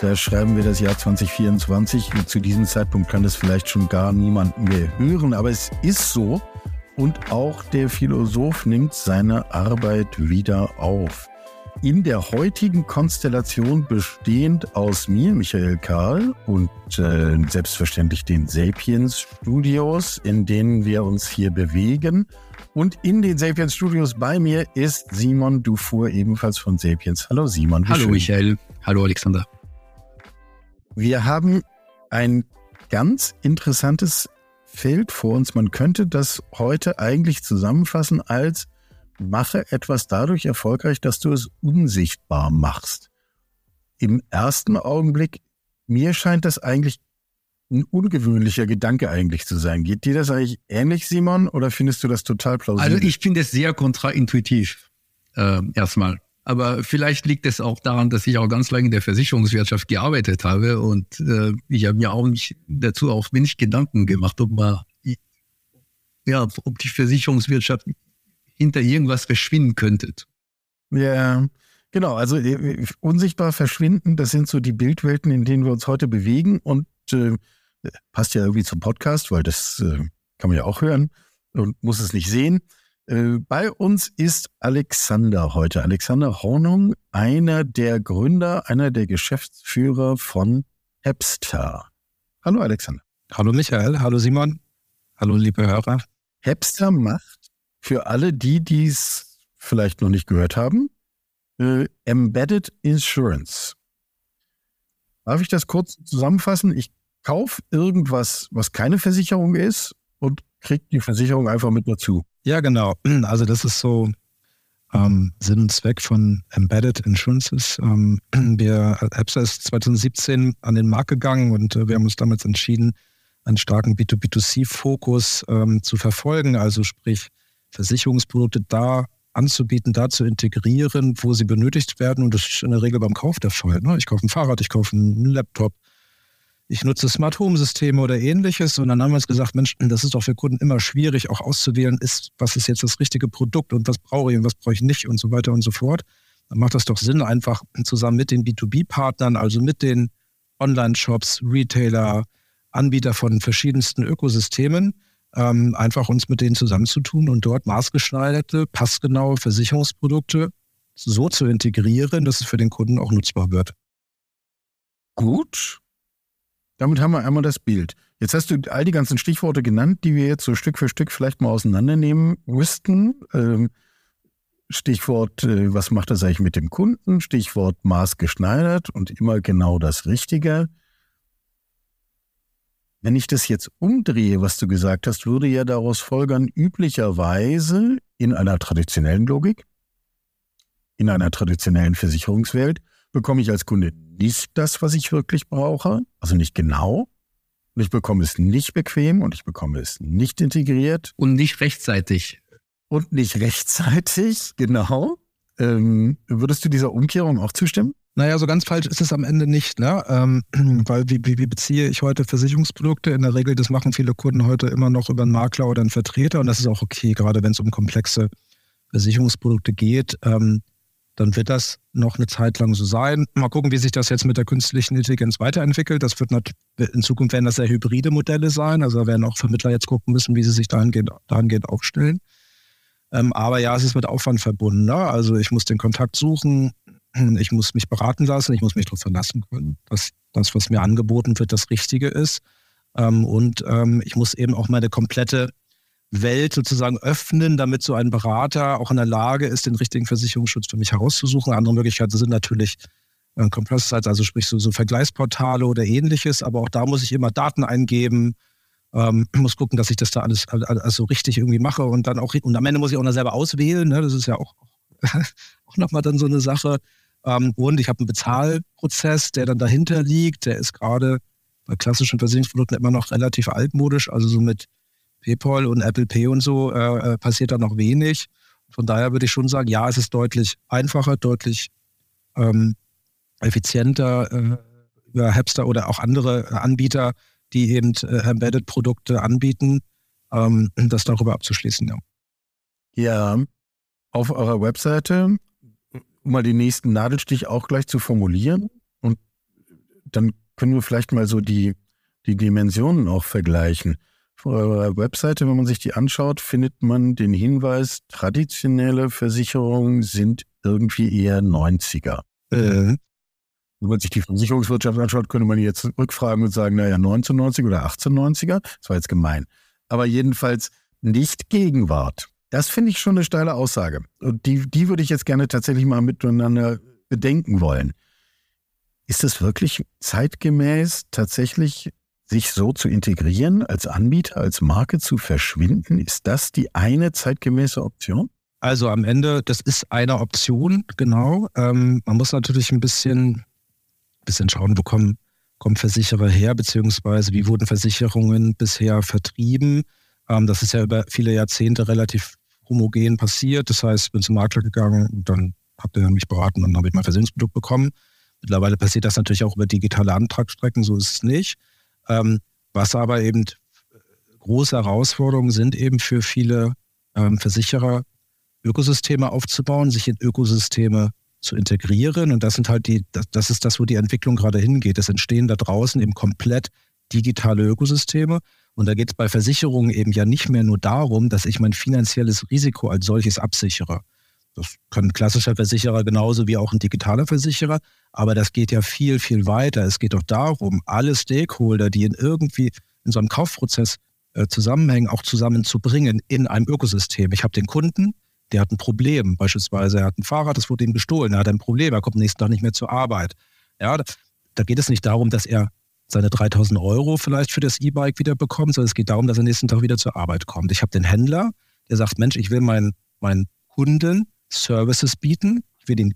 Da schreiben wir das Jahr 2024 und zu diesem Zeitpunkt kann das vielleicht schon gar niemand mehr hören, aber es ist so und auch der Philosoph nimmt seine Arbeit wieder auf. In der heutigen Konstellation bestehend aus mir, Michael Karl, und äh, selbstverständlich den Sapiens Studios, in denen wir uns hier bewegen. Und in den Sapiens Studios bei mir ist Simon Dufour, ebenfalls von Sapiens. Hallo Simon. Hallo schön. Michael. Hallo Alexander. Wir haben ein ganz interessantes Feld vor uns. Man könnte das heute eigentlich zusammenfassen als mache etwas dadurch erfolgreich, dass du es unsichtbar machst. Im ersten Augenblick, mir scheint das eigentlich ein ungewöhnlicher Gedanke eigentlich zu sein. Geht dir das eigentlich ähnlich, Simon, oder findest du das total plausibel? Also ich finde es sehr kontraintuitiv, äh, erstmal. Aber vielleicht liegt es auch daran, dass ich auch ganz lange in der Versicherungswirtschaft gearbeitet habe und äh, ich habe mir auch nicht dazu auch wenig Gedanken gemacht, ob man ja, ob die Versicherungswirtschaft hinter irgendwas verschwinden könnte. Ja, genau. Also äh, unsichtbar verschwinden, das sind so die Bildwelten, in denen wir uns heute bewegen und äh, passt ja irgendwie zum Podcast, weil das äh, kann man ja auch hören und muss es nicht sehen. Äh, bei uns ist Alexander heute. Alexander Hornung, einer der Gründer, einer der Geschäftsführer von Hepster. Hallo Alexander. Hallo Michael, hallo Simon, hallo liebe Hörer. Hepster macht für alle, die dies vielleicht noch nicht gehört haben, äh, Embedded Insurance. Darf ich das kurz zusammenfassen? Ich kaufe irgendwas, was keine Versicherung ist und kriege die Versicherung einfach mit dazu. Ja, genau. Also das ist so ähm, Sinn und Zweck von Embedded Insurances. Ähm, wir, Appsa ist 2017 an den Markt gegangen und äh, wir haben uns damals entschieden, einen starken B2B2C-Fokus ähm, zu verfolgen, also sprich Versicherungsprodukte da anzubieten, da zu integrieren, wo sie benötigt werden. Und das ist in der Regel beim Kauf der Fall. Ne? Ich kaufe ein Fahrrad, ich kaufe einen Laptop, ich nutze Smart Home Systeme oder ähnliches. Und dann haben wir uns gesagt, Mensch, das ist doch für Kunden immer schwierig, auch auszuwählen, ist, was ist jetzt das richtige Produkt und was brauche ich und was brauche ich nicht und so weiter und so fort. Dann macht das doch Sinn, einfach zusammen mit den B2B-Partnern, also mit den Online-Shops, Retailer, Anbieter von verschiedensten Ökosystemen, ähm, einfach uns mit denen zusammenzutun und dort maßgeschneiderte, passgenaue Versicherungsprodukte so zu integrieren, dass es für den Kunden auch nutzbar wird. Gut, damit haben wir einmal das Bild. Jetzt hast du all die ganzen Stichworte genannt, die wir jetzt so Stück für Stück vielleicht mal auseinandernehmen müssten. Ähm, Stichwort, äh, was macht das eigentlich mit dem Kunden? Stichwort maßgeschneidert und immer genau das Richtige. Wenn ich das jetzt umdrehe, was du gesagt hast, würde ja daraus folgern, üblicherweise in einer traditionellen Logik, in einer traditionellen Versicherungswelt, bekomme ich als Kunde nicht das, was ich wirklich brauche, also nicht genau. Und ich bekomme es nicht bequem und ich bekomme es nicht integriert. Und nicht rechtzeitig. Und nicht rechtzeitig, genau. Ähm, würdest du dieser Umkehrung auch zustimmen? Naja, so ganz falsch ist es am Ende nicht, ne? Ähm, weil wie, wie, wie beziehe ich heute Versicherungsprodukte? In der Regel, das machen viele Kunden heute immer noch über einen Makler oder einen Vertreter und das ist auch okay, gerade wenn es um komplexe Versicherungsprodukte geht. Ähm, dann wird das noch eine Zeit lang so sein. Mal gucken, wie sich das jetzt mit der künstlichen Intelligenz weiterentwickelt. Das wird in Zukunft werden das sehr hybride Modelle sein. Also da werden auch Vermittler jetzt gucken müssen, wie sie sich dahingehend, dahingehend aufstellen. Ähm, aber ja, es ist mit Aufwand verbunden. Ne? Also ich muss den Kontakt suchen, ich muss mich beraten lassen, ich muss mich darauf verlassen können, dass das, was mir angeboten wird, das Richtige ist. Ähm, und ähm, ich muss eben auch meine komplette Welt sozusagen öffnen, damit so ein Berater auch in der Lage ist, den richtigen Versicherungsschutz für mich herauszusuchen. Andere Möglichkeiten sind natürlich äh, Compressor Sites, also sprich so, so Vergleichsportale oder ähnliches, aber auch da muss ich immer Daten eingeben, ähm, muss gucken, dass ich das da alles, alles so richtig irgendwie mache und dann auch, und am Ende muss ich auch noch selber auswählen, ne? das ist ja auch, auch nochmal dann so eine Sache. Ähm, und ich habe einen Bezahlprozess, der dann dahinter liegt, der ist gerade bei klassischen Versicherungsprodukten immer noch relativ altmodisch, also so mit PayPal und Apple Pay und so äh, äh, passiert da noch wenig. Von daher würde ich schon sagen, ja, es ist deutlich einfacher, deutlich ähm, effizienter äh, über Hapster oder auch andere Anbieter, die eben äh, Embedded-Produkte anbieten, ähm, das darüber abzuschließen. Ja. ja, auf eurer Webseite, um mal den nächsten Nadelstich auch gleich zu formulieren und dann können wir vielleicht mal so die, die Dimensionen auch vergleichen. Auf eurer Webseite, wenn man sich die anschaut, findet man den Hinweis, traditionelle Versicherungen sind irgendwie eher 90er. Äh. Wenn man sich die Versicherungswirtschaft anschaut, könnte man jetzt rückfragen und sagen, naja, 1990 oder 1890er. Das war jetzt gemein. Aber jedenfalls nicht Gegenwart. Das finde ich schon eine steile Aussage. Und die, die würde ich jetzt gerne tatsächlich mal miteinander bedenken wollen. Ist es wirklich zeitgemäß, tatsächlich sich so zu integrieren, als Anbieter, als Marke zu verschwinden? Ist das die eine zeitgemäße Option? Also am Ende, das ist eine Option, genau. Ähm, man muss natürlich ein bisschen, bisschen schauen, wo kommen, kommen Versicherer her, beziehungsweise wie wurden Versicherungen bisher vertrieben. Ähm, das ist ja über viele Jahrzehnte relativ homogen passiert. Das heißt, ich bin zum Makler gegangen dann habt ihr mich beraten und dann habe ich mein Versicherungsprodukt bekommen. Mittlerweile passiert das natürlich auch über digitale Antragsstrecken, so ist es nicht. Ähm, was aber eben große Herausforderungen sind eben für viele ähm, Versicherer, Ökosysteme aufzubauen, sich in Ökosysteme zu integrieren. Und das sind halt die, das, das ist das, wo die Entwicklung gerade hingeht. Es entstehen da draußen eben komplett digitale Ökosysteme. Und da geht es bei Versicherungen eben ja nicht mehr nur darum, dass ich mein finanzielles Risiko als solches absichere. Das kann ein klassischer Versicherer genauso wie auch ein digitaler Versicherer. Aber das geht ja viel, viel weiter. Es geht doch darum, alle Stakeholder, die in irgendwie in so einem Kaufprozess äh, zusammenhängen, auch zusammenzubringen in einem Ökosystem. Ich habe den Kunden, der hat ein Problem. Beispielsweise, er hat ein Fahrrad, das wurde ihm gestohlen. Er hat ein Problem, er kommt nächsten Tag nicht mehr zur Arbeit. Ja, da, da geht es nicht darum, dass er seine 3000 Euro vielleicht für das E-Bike wieder bekommt, sondern es geht darum, dass er nächsten Tag wieder zur Arbeit kommt. Ich habe den Händler, der sagt, Mensch, ich will meinen, meinen Kunden Services bieten, ich will den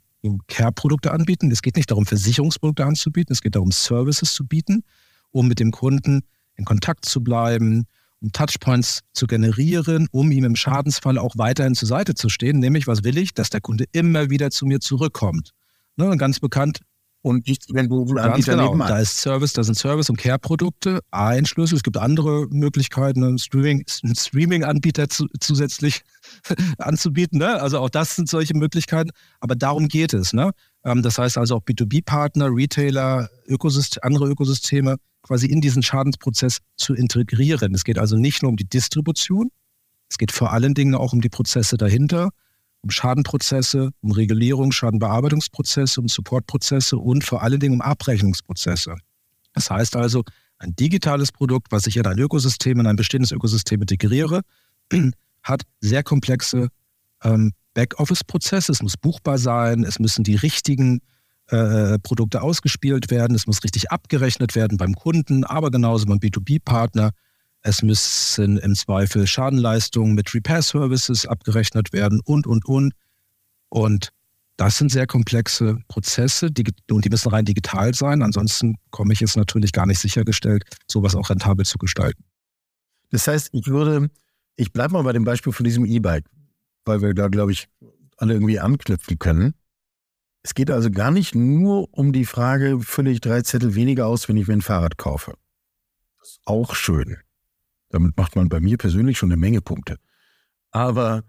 Care-Produkte anbieten. Es geht nicht darum, Versicherungsprodukte anzubieten, es geht darum, Services zu bieten, um mit dem Kunden in Kontakt zu bleiben, um Touchpoints zu generieren, um ihm im Schadensfall auch weiterhin zur Seite zu stehen. Nämlich, was will ich? Dass der Kunde immer wieder zu mir zurückkommt. Ne, ganz bekannt, und nicht, wenn du Anbieter genau. Da ist Service, da sind Service- und Care-Produkte ein Schlüssel. Es gibt andere Möglichkeiten, einen Streaming, einen Streaming-Anbieter zu, zusätzlich anzubieten. Ne? Also auch das sind solche Möglichkeiten. Aber darum geht es. Ne? Ähm, das heißt also auch B2B-Partner, Retailer, Ökosystem, andere Ökosysteme quasi in diesen Schadensprozess zu integrieren. Es geht also nicht nur um die Distribution, es geht vor allen Dingen auch um die Prozesse dahinter um Schadenprozesse, um Regulierung, Schadenbearbeitungsprozesse, um Supportprozesse und vor allen Dingen um Abrechnungsprozesse. Das heißt also, ein digitales Produkt, was ich in ein Ökosystem, in ein bestehendes Ökosystem integriere, hat sehr komplexe ähm, Backoffice-Prozesse. Es muss buchbar sein, es müssen die richtigen äh, Produkte ausgespielt werden, es muss richtig abgerechnet werden beim Kunden, aber genauso beim B2B-Partner. Es müssen im Zweifel Schadenleistungen mit Repair Services abgerechnet werden und, und, und. Und das sind sehr komplexe Prozesse die, und die müssen rein digital sein. Ansonsten komme ich jetzt natürlich gar nicht sichergestellt, sowas auch rentabel zu gestalten. Das heißt, ich würde, ich bleibe mal bei dem Beispiel von diesem E-Bike, weil wir da, glaube ich, alle irgendwie anknüpfen können. Es geht also gar nicht nur um die Frage, fülle ich drei Zettel weniger aus, wenn ich mir ein Fahrrad kaufe. Das ist auch schön. Damit macht man bei mir persönlich schon eine Menge Punkte. Aber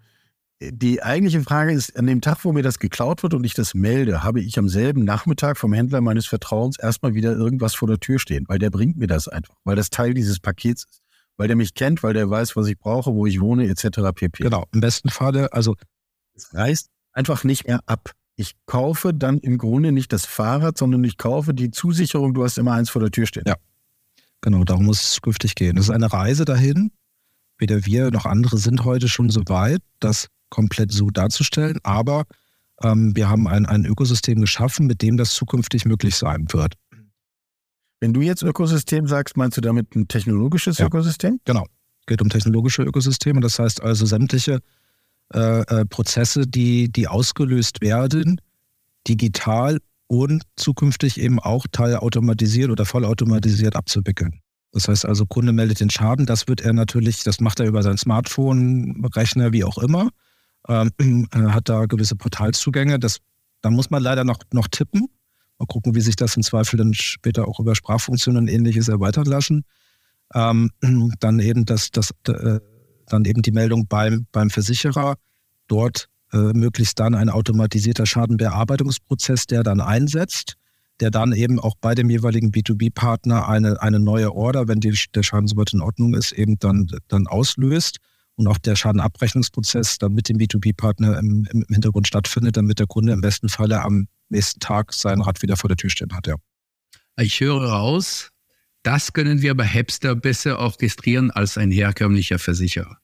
die eigentliche Frage ist, an dem Tag, wo mir das geklaut wird und ich das melde, habe ich am selben Nachmittag vom Händler meines Vertrauens erstmal wieder irgendwas vor der Tür stehen, weil der bringt mir das einfach, weil das Teil dieses Pakets ist, weil der mich kennt, weil der weiß, was ich brauche, wo ich wohne, etc. pp. Genau, im besten Falle, also es reißt einfach nicht mehr ab. Ich kaufe dann im Grunde nicht das Fahrrad, sondern ich kaufe die Zusicherung, du hast immer eins vor der Tür stehen. Ja. Genau, darum muss es zukünftig gehen. Das ist eine Reise dahin. Weder wir noch andere sind heute schon so weit, das komplett so darzustellen. Aber ähm, wir haben ein, ein Ökosystem geschaffen, mit dem das zukünftig möglich sein wird. Wenn du jetzt Ökosystem sagst, meinst du damit ein technologisches ja, Ökosystem? Genau. Es geht um technologische Ökosysteme. Das heißt also sämtliche äh, äh, Prozesse, die, die ausgelöst werden, digital und zukünftig eben auch teilautomatisiert oder vollautomatisiert abzuwickeln. Das heißt also, Kunde meldet den Schaden, das wird er natürlich, das macht er über sein Smartphone, Rechner, wie auch immer, ähm, hat da gewisse Portalzugänge. Das, da muss man leider noch, noch tippen. Mal gucken, wie sich das im Zweifel dann später auch über Sprachfunktionen und ähnliches erweitern lassen. Ähm, dann eben das, das, äh, dann eben die Meldung beim, beim Versicherer. Dort äh, möglichst dann ein automatisierter Schadenbearbeitungsprozess, der dann einsetzt, der dann eben auch bei dem jeweiligen B2B-Partner eine, eine neue Order, wenn die, der Schaden soweit in Ordnung ist, eben dann, dann auslöst und auch der Schadenabrechnungsprozess dann mit dem B2B-Partner im, im, Hintergrund stattfindet, damit der Kunde im besten Falle am nächsten Tag sein Rad wieder vor der Tür stehen hat. Ja. Ich höre raus, das können wir bei Hepster besser orchestrieren als ein herkömmlicher Versicherer.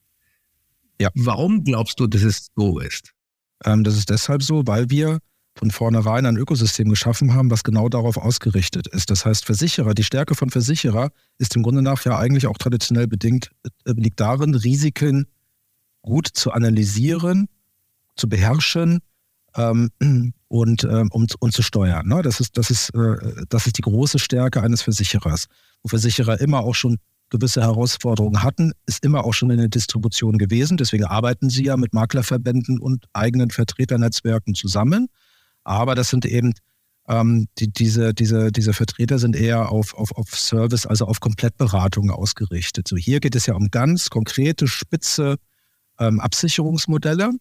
Ja. Warum glaubst du, dass es so ist? Ähm, das ist deshalb so, weil wir von vornherein ein Ökosystem geschaffen haben, was genau darauf ausgerichtet ist. Das heißt, Versicherer, die Stärke von Versicherer ist im Grunde nach ja eigentlich auch traditionell bedingt, äh, liegt darin, Risiken gut zu analysieren, zu beherrschen ähm, und, ähm, um, und zu steuern. Ne? Das, ist, das, ist, äh, das ist die große Stärke eines Versicherers, wo Versicherer immer auch schon gewisse Herausforderungen hatten, ist immer auch schon in der Distribution gewesen. Deswegen arbeiten sie ja mit Maklerverbänden und eigenen Vertreternetzwerken zusammen. Aber das sind eben ähm, die, diese, diese, diese Vertreter sind eher auf, auf, auf Service, also auf Komplettberatung ausgerichtet. So hier geht es ja um ganz konkrete, spitze ähm, Absicherungsmodelle.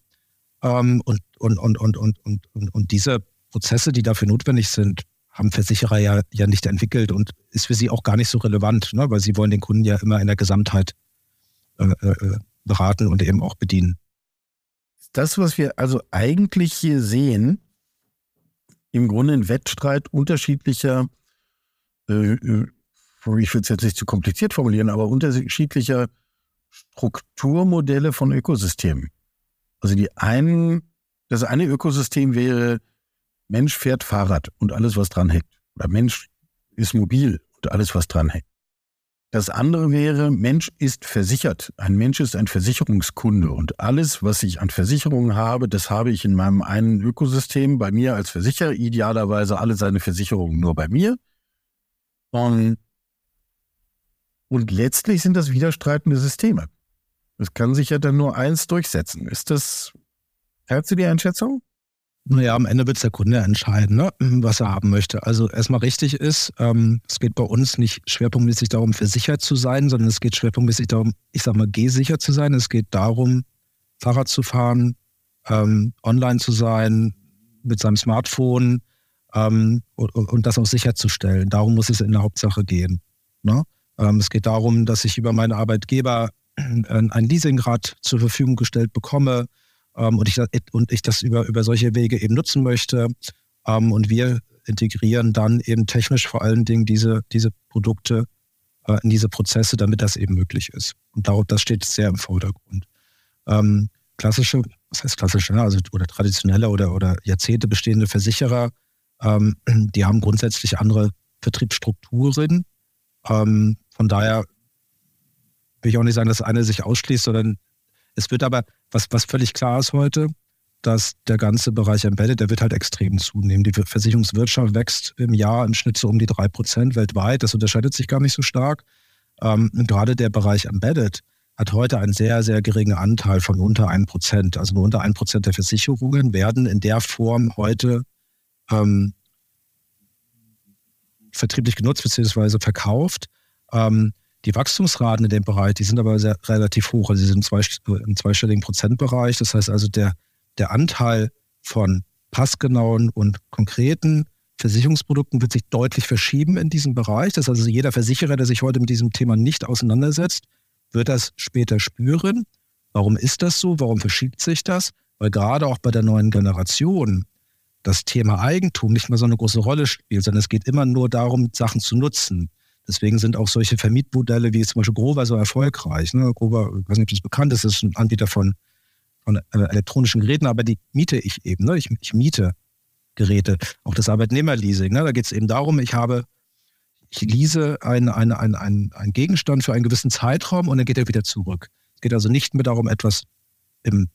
Ähm, und, und, und, und, und, und, und, und diese Prozesse, die dafür notwendig sind, haben Versicherer ja, ja nicht entwickelt und ist für sie auch gar nicht so relevant, ne? weil sie wollen den Kunden ja immer in der Gesamtheit äh, äh, beraten und eben auch bedienen. Das, was wir also eigentlich hier sehen, im Grunde ein Wettstreit unterschiedlicher, äh, äh ich will es jetzt nicht zu kompliziert formulieren, aber unterschiedlicher Strukturmodelle von Ökosystemen. Also die einen, das eine Ökosystem wäre, Mensch fährt Fahrrad und alles, was dran hängt. Oder Mensch ist mobil und alles, was dran hängt. Das andere wäre, Mensch ist versichert. Ein Mensch ist ein Versicherungskunde und alles, was ich an Versicherungen habe, das habe ich in meinem einen Ökosystem bei mir als Versicherer, idealerweise alle seine Versicherungen nur bei mir. Und, und letztlich sind das widerstreitende Systeme. Es kann sich ja dann nur eins durchsetzen. Ist das, hältst du die Einschätzung? Naja, am Ende wird es der Kunde entscheiden, ne, was er haben möchte. Also erstmal richtig ist, ähm, es geht bei uns nicht schwerpunktmäßig darum, versichert zu sein, sondern es geht schwerpunktmäßig darum, ich sag mal, gehsicher zu sein. Es geht darum, Fahrrad zu fahren, ähm, online zu sein, mit seinem Smartphone ähm, und, und, das auch sicherzustellen. Darum muss es in der Hauptsache gehen. Ne? Ähm, es geht darum, dass ich über meinen Arbeitgeber ein Leasingrad zur Verfügung gestellt bekomme, ähm, und, ich, und ich das über, über solche Wege eben nutzen möchte. Ähm, und wir integrieren dann eben technisch vor allen Dingen diese, diese Produkte äh, in diese Prozesse, damit das eben möglich ist. Und darauf, das steht sehr im Vordergrund. Ähm, klassische, was heißt klassische, ne? also oder traditionelle oder, oder Jahrzehnte bestehende Versicherer, ähm, die haben grundsätzlich andere Vertriebsstrukturen. Ähm, von daher will ich auch nicht sagen, dass eine sich ausschließt, sondern es wird aber, was, was völlig klar ist heute, dass der ganze Bereich Embedded, der wird halt extrem zunehmen. Die Versicherungswirtschaft wächst im Jahr im Schnitt so um die drei Prozent weltweit. Das unterscheidet sich gar nicht so stark. Ähm, gerade der Bereich Embedded hat heute einen sehr, sehr geringen Anteil von unter 1%. Also nur unter 1% der Versicherungen werden in der Form heute ähm, vertrieblich genutzt bzw. verkauft. Ähm, die Wachstumsraten in dem Bereich, die sind aber sehr, relativ hoch. Also sie sind im zweistelligen Prozentbereich. Das heißt also, der, der Anteil von passgenauen und konkreten Versicherungsprodukten wird sich deutlich verschieben in diesem Bereich. Das heißt also, jeder Versicherer, der sich heute mit diesem Thema nicht auseinandersetzt, wird das später spüren. Warum ist das so? Warum verschiebt sich das? Weil gerade auch bei der neuen Generation das Thema Eigentum nicht mehr so eine große Rolle spielt, sondern es geht immer nur darum, Sachen zu nutzen. Deswegen sind auch solche Vermietmodelle wie zum Beispiel Grover so erfolgreich. Ne? Grover, ich weiß nicht, ob das bekannt ist, ist ein Anbieter von, von äh, elektronischen Geräten, aber die miete ich eben. Ne? Ich, ich miete Geräte. Auch das Arbeitnehmerleasing. Ne? Da geht es eben darum, ich habe, ich lease einen ein, ein, ein, ein Gegenstand für einen gewissen Zeitraum und dann geht er wieder zurück. Es geht also nicht mehr darum, etwas im,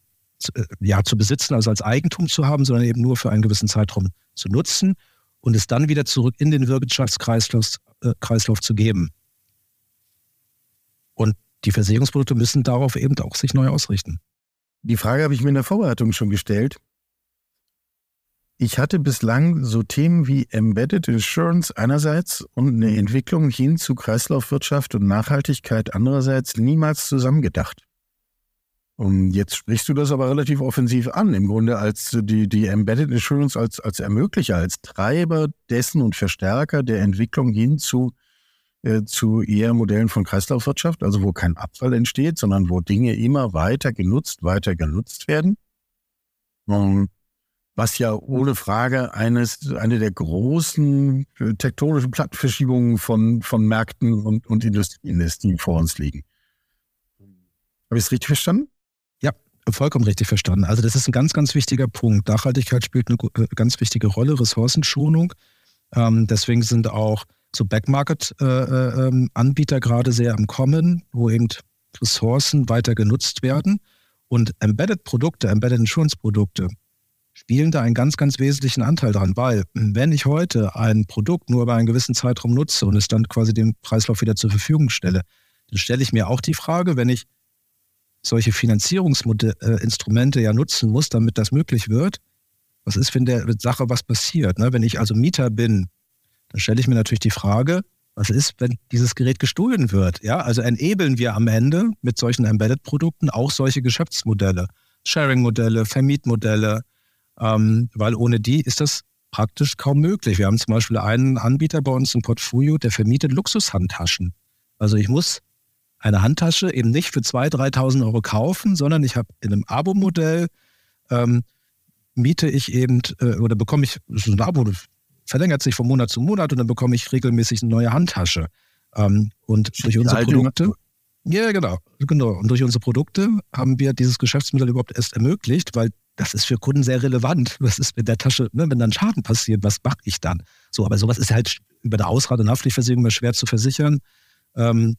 äh, ja, zu besitzen, also als Eigentum zu haben, sondern eben nur für einen gewissen Zeitraum zu nutzen und es dann wieder zurück in den Wirtschaftskreislauf äh, Kreislauf zu geben. Und die Versicherungsprodukte müssen darauf eben auch sich neu ausrichten. Die Frage habe ich mir in der Vorbereitung schon gestellt. Ich hatte bislang so Themen wie Embedded Insurance einerseits und eine Entwicklung hin zu Kreislaufwirtschaft und Nachhaltigkeit andererseits niemals zusammengedacht. Und jetzt sprichst du das aber relativ offensiv an, im Grunde als die, die Embedded Insurance als, als Ermöglicher, als Treiber dessen und Verstärker der Entwicklung hin zu, äh, zu eher Modellen von Kreislaufwirtschaft, also wo kein Abfall entsteht, sondern wo Dinge immer weiter genutzt, weiter genutzt werden. Und was ja ohne Frage eines, eine der großen äh, tektonischen Plattenverschiebungen von, von Märkten und, und Industrien ist, die vor uns liegen. Habe ich es richtig verstanden? Vollkommen richtig verstanden. Also das ist ein ganz, ganz wichtiger Punkt. Nachhaltigkeit spielt eine äh, ganz wichtige Rolle, Ressourcenschonung. Ähm, deswegen sind auch so Backmarket-Anbieter äh, äh, gerade sehr am Kommen, wo eben Ressourcen weiter genutzt werden. Und Embedded-Produkte, Embedded Insurance-Produkte spielen da einen ganz, ganz wesentlichen Anteil dran, weil wenn ich heute ein Produkt nur über einen gewissen Zeitraum nutze und es dann quasi dem Preislauf wieder zur Verfügung stelle, dann stelle ich mir auch die Frage, wenn ich solche Finanzierungsinstrumente ja nutzen muss, damit das möglich wird. Was ist, wenn der Sache was passiert? Ne? Wenn ich also Mieter bin, dann stelle ich mir natürlich die Frage, was ist, wenn dieses Gerät gestohlen wird? Ja, also enablen wir am Ende mit solchen Embedded-Produkten auch solche Geschäftsmodelle, Sharing-Modelle, Vermietmodelle, ähm, weil ohne die ist das praktisch kaum möglich. Wir haben zum Beispiel einen Anbieter bei uns im Portfolio, der vermietet Luxushandtaschen. Also ich muss eine Handtasche eben nicht für 2.000, 3.000 Euro kaufen, sondern ich habe in einem Abo-Modell, ähm, miete ich eben äh, oder bekomme ich, das ist ein Abo, das verlängert sich von Monat zu Monat und dann bekomme ich regelmäßig eine neue Handtasche. Ähm, und durch unsere Produkte. Ja, genau, genau. Und durch unsere Produkte haben wir dieses Geschäftsmodell überhaupt erst ermöglicht, weil das ist für Kunden sehr relevant. Was ist mit der Tasche, ne, wenn dann Schaden passiert, was mache ich dann? So, aber sowas ist halt über der Ausrad- und Haftpflichtversicherung immer schwer zu versichern. Ähm,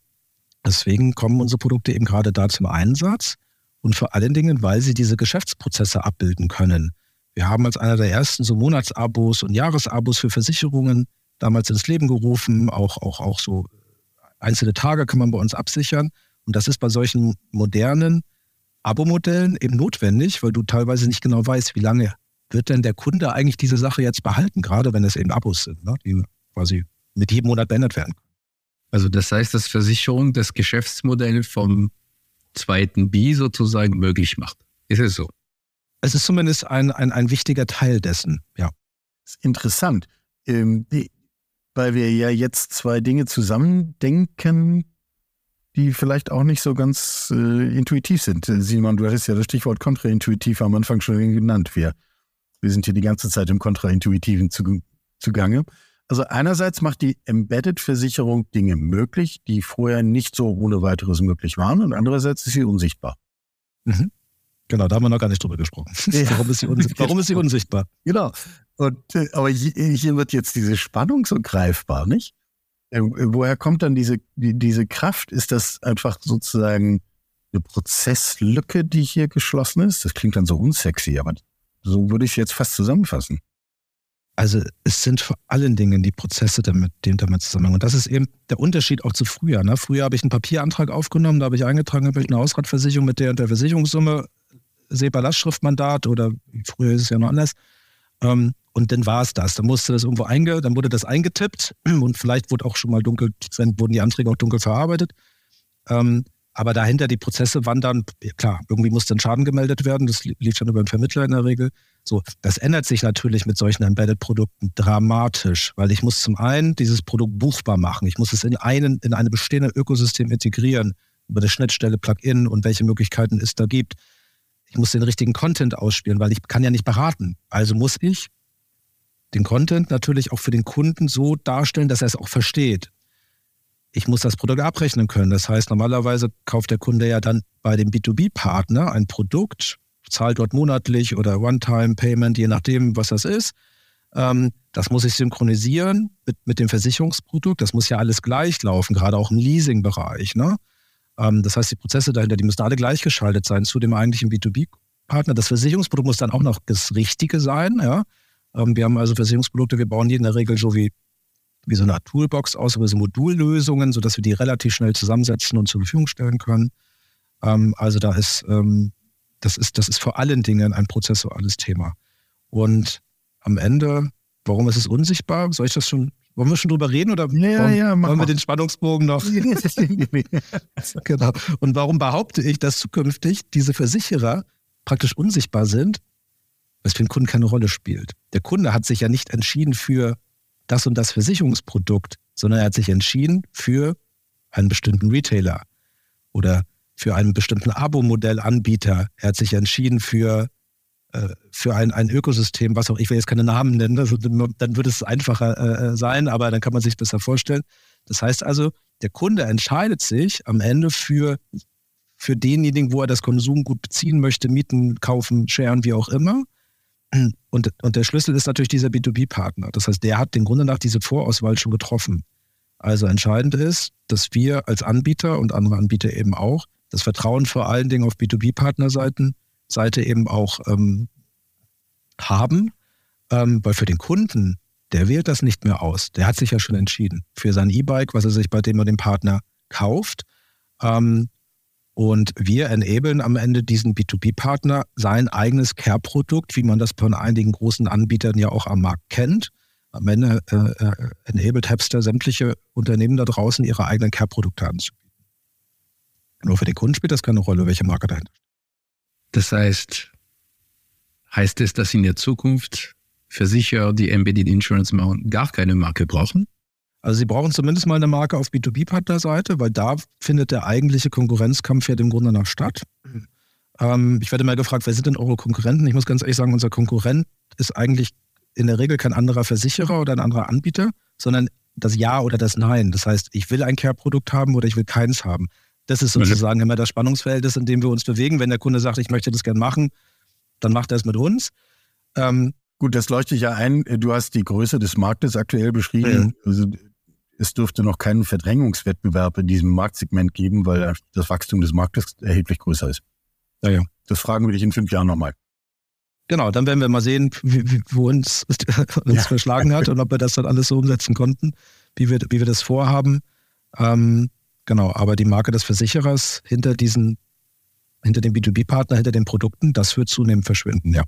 Deswegen kommen unsere Produkte eben gerade da zum Einsatz und vor allen Dingen, weil sie diese Geschäftsprozesse abbilden können. Wir haben als einer der ersten so Monatsabos und Jahresabos für Versicherungen damals ins Leben gerufen. Auch, auch, auch so einzelne Tage kann man bei uns absichern. Und das ist bei solchen modernen Abo-Modellen eben notwendig, weil du teilweise nicht genau weißt, wie lange wird denn der Kunde eigentlich diese Sache jetzt behalten, gerade wenn es eben Abos sind, ne, die quasi mit jedem Monat beendet werden. Also das heißt, dass Versicherung das Geschäftsmodell vom zweiten B sozusagen möglich macht. Ist es so? Es ist zumindest ein, ein, ein wichtiger Teil dessen, ja. Das ist interessant, ähm, weil wir ja jetzt zwei Dinge zusammendenken, die vielleicht auch nicht so ganz äh, intuitiv sind. Simon, du hattest ja das Stichwort kontraintuitiv am Anfang schon genannt. Wir, wir sind hier die ganze Zeit im Kontraintuitiven zugange. Also einerseits macht die Embedded-Versicherung Dinge möglich, die vorher nicht so ohne weiteres möglich waren und andererseits ist sie unsichtbar. Mhm. Genau, da haben wir noch gar nicht drüber gesprochen. Ja. Warum, ist sie warum ist sie unsichtbar? Genau. Und, äh, aber hier wird jetzt diese Spannung so greifbar, nicht? Äh, woher kommt dann diese, diese Kraft? Ist das einfach sozusagen eine Prozesslücke, die hier geschlossen ist? Das klingt dann so unsexy, aber so würde ich es jetzt fast zusammenfassen. Also es sind vor allen Dingen die Prozesse damit, dem damit zusammenhängen. Und das ist eben der Unterschied auch zu früher. Ne? Früher habe ich einen Papierantrag aufgenommen, da habe ich eingetragen, habe ich eine Hausratversicherung mit der und der Versicherungssumme, SEPA-Lastschriftmandat oder früher ist es ja noch anders. Ähm, und dann war es das. Dann musste das irgendwo einge, dann wurde das eingetippt und vielleicht wurde auch schon mal dunkel, wurden die Anträge auch dunkel verarbeitet. Ähm, aber dahinter die Prozesse wandern, klar, irgendwie muss dann Schaden gemeldet werden, das lief schon über einen Vermittler in der Regel. So, das ändert sich natürlich mit solchen Embedded-Produkten dramatisch, weil ich muss zum einen dieses Produkt buchbar machen. Ich muss es in einen, in eine bestehende Ökosystem integrieren, über eine Schnittstelle Plugin und welche Möglichkeiten es da gibt. Ich muss den richtigen Content ausspielen, weil ich kann ja nicht beraten. Also muss ich den Content natürlich auch für den Kunden so darstellen, dass er es auch versteht. Ich muss das Produkt abrechnen können. Das heißt, normalerweise kauft der Kunde ja dann bei dem B2B-Partner ein Produkt, zahlt dort monatlich oder One-Time-Payment, je nachdem, was das ist. Ähm, das muss ich synchronisieren mit, mit dem Versicherungsprodukt. Das muss ja alles gleich laufen, gerade auch im Leasing-Bereich. Ne? Ähm, das heißt, die Prozesse dahinter, die müssen alle gleichgeschaltet sein zu dem eigentlichen B2B-Partner. Das Versicherungsprodukt muss dann auch noch das Richtige sein. Ja? Ähm, wir haben also Versicherungsprodukte, wir bauen die in der Regel so wie, wie so eine Art Toolbox aus, über so Modullösungen, sodass wir die relativ schnell zusammensetzen und zur Verfügung stellen können. Ähm, also da ist ähm, das ist, das ist vor allen Dingen ein prozessuales Thema. Und am Ende, warum ist es unsichtbar? Soll ich das schon Wollen wir schon drüber reden oder ja, wollen, ja, wollen wir den Spannungsbogen noch? genau. Und warum behaupte ich, dass zukünftig diese Versicherer praktisch unsichtbar sind, was für den Kunden keine Rolle spielt? Der Kunde hat sich ja nicht entschieden für das und das Versicherungsprodukt, sondern er hat sich entschieden für einen bestimmten Retailer oder für einen bestimmten Abo-Modellanbieter. Er hat sich entschieden für äh, für ein, ein Ökosystem, was auch ich will jetzt keine Namen nennen, also dann würde es einfacher äh, äh, sein, aber dann kann man sich besser vorstellen. Das heißt also, der Kunde entscheidet sich am Ende für, für denjenigen, wo er das Konsumgut beziehen möchte, mieten, kaufen, sharen, wie auch immer. Und, und der Schlüssel ist natürlich dieser B2B-Partner. Das heißt, der hat den Grunde nach diese Vorauswahl schon getroffen. Also entscheidend ist, dass wir als Anbieter und andere Anbieter eben auch das Vertrauen vor allen Dingen auf B2B-Partnerseiten Seite eben auch ähm, haben, ähm, weil für den Kunden, der wählt das nicht mehr aus. Der hat sich ja schon entschieden für sein E-Bike, was er sich bei dem oder dem Partner kauft. Ähm, und wir enablen am Ende diesen B2B-Partner sein eigenes Care-Produkt, wie man das von einigen großen Anbietern ja auch am Markt kennt. Am Ende äh, äh, enabled Hapster sämtliche Unternehmen da draußen ihre eigenen Care-Produkte anzubieten. Nur für den Kunden spielt das keine Rolle, welche Marke dahinter steht. Das heißt, heißt es, dass in der Zukunft Versicherer, die Embedded Insurance machen, gar keine Marke brauchen? Also sie brauchen zumindest mal eine Marke auf B2B-Partnerseite, weil da findet der eigentliche Konkurrenzkampf ja im Grunde nach statt. Ähm, ich werde mal gefragt, wer sind denn eure Konkurrenten? Ich muss ganz ehrlich sagen, unser Konkurrent ist eigentlich in der Regel kein anderer Versicherer oder ein anderer Anbieter, sondern das Ja oder das Nein. Das heißt, ich will ein Care-Produkt haben oder ich will keins haben. Das ist mhm. sozusagen immer das Spannungsverhältnis, in dem wir uns bewegen. Wenn der Kunde sagt, ich möchte das gerne machen, dann macht er es mit uns. Ähm, Gut, das leuchte ich ja ein. Du hast die Größe des Marktes aktuell beschrieben. Mhm. Also, es dürfte noch keinen Verdrängungswettbewerb in diesem Marktsegment geben, weil das Wachstum des Marktes erheblich größer ist. Ja, ja. Das fragen wir dich in fünf Jahren nochmal. Genau, dann werden wir mal sehen, wie, wie, wo uns, uns ja. verschlagen hat und ob wir das dann alles so umsetzen konnten, wie wir, wie wir das vorhaben. Ähm, Genau, aber die Marke des Versicherers hinter diesen, hinter dem B2B-Partner, hinter den Produkten, das wird zunehmend verschwinden, ja.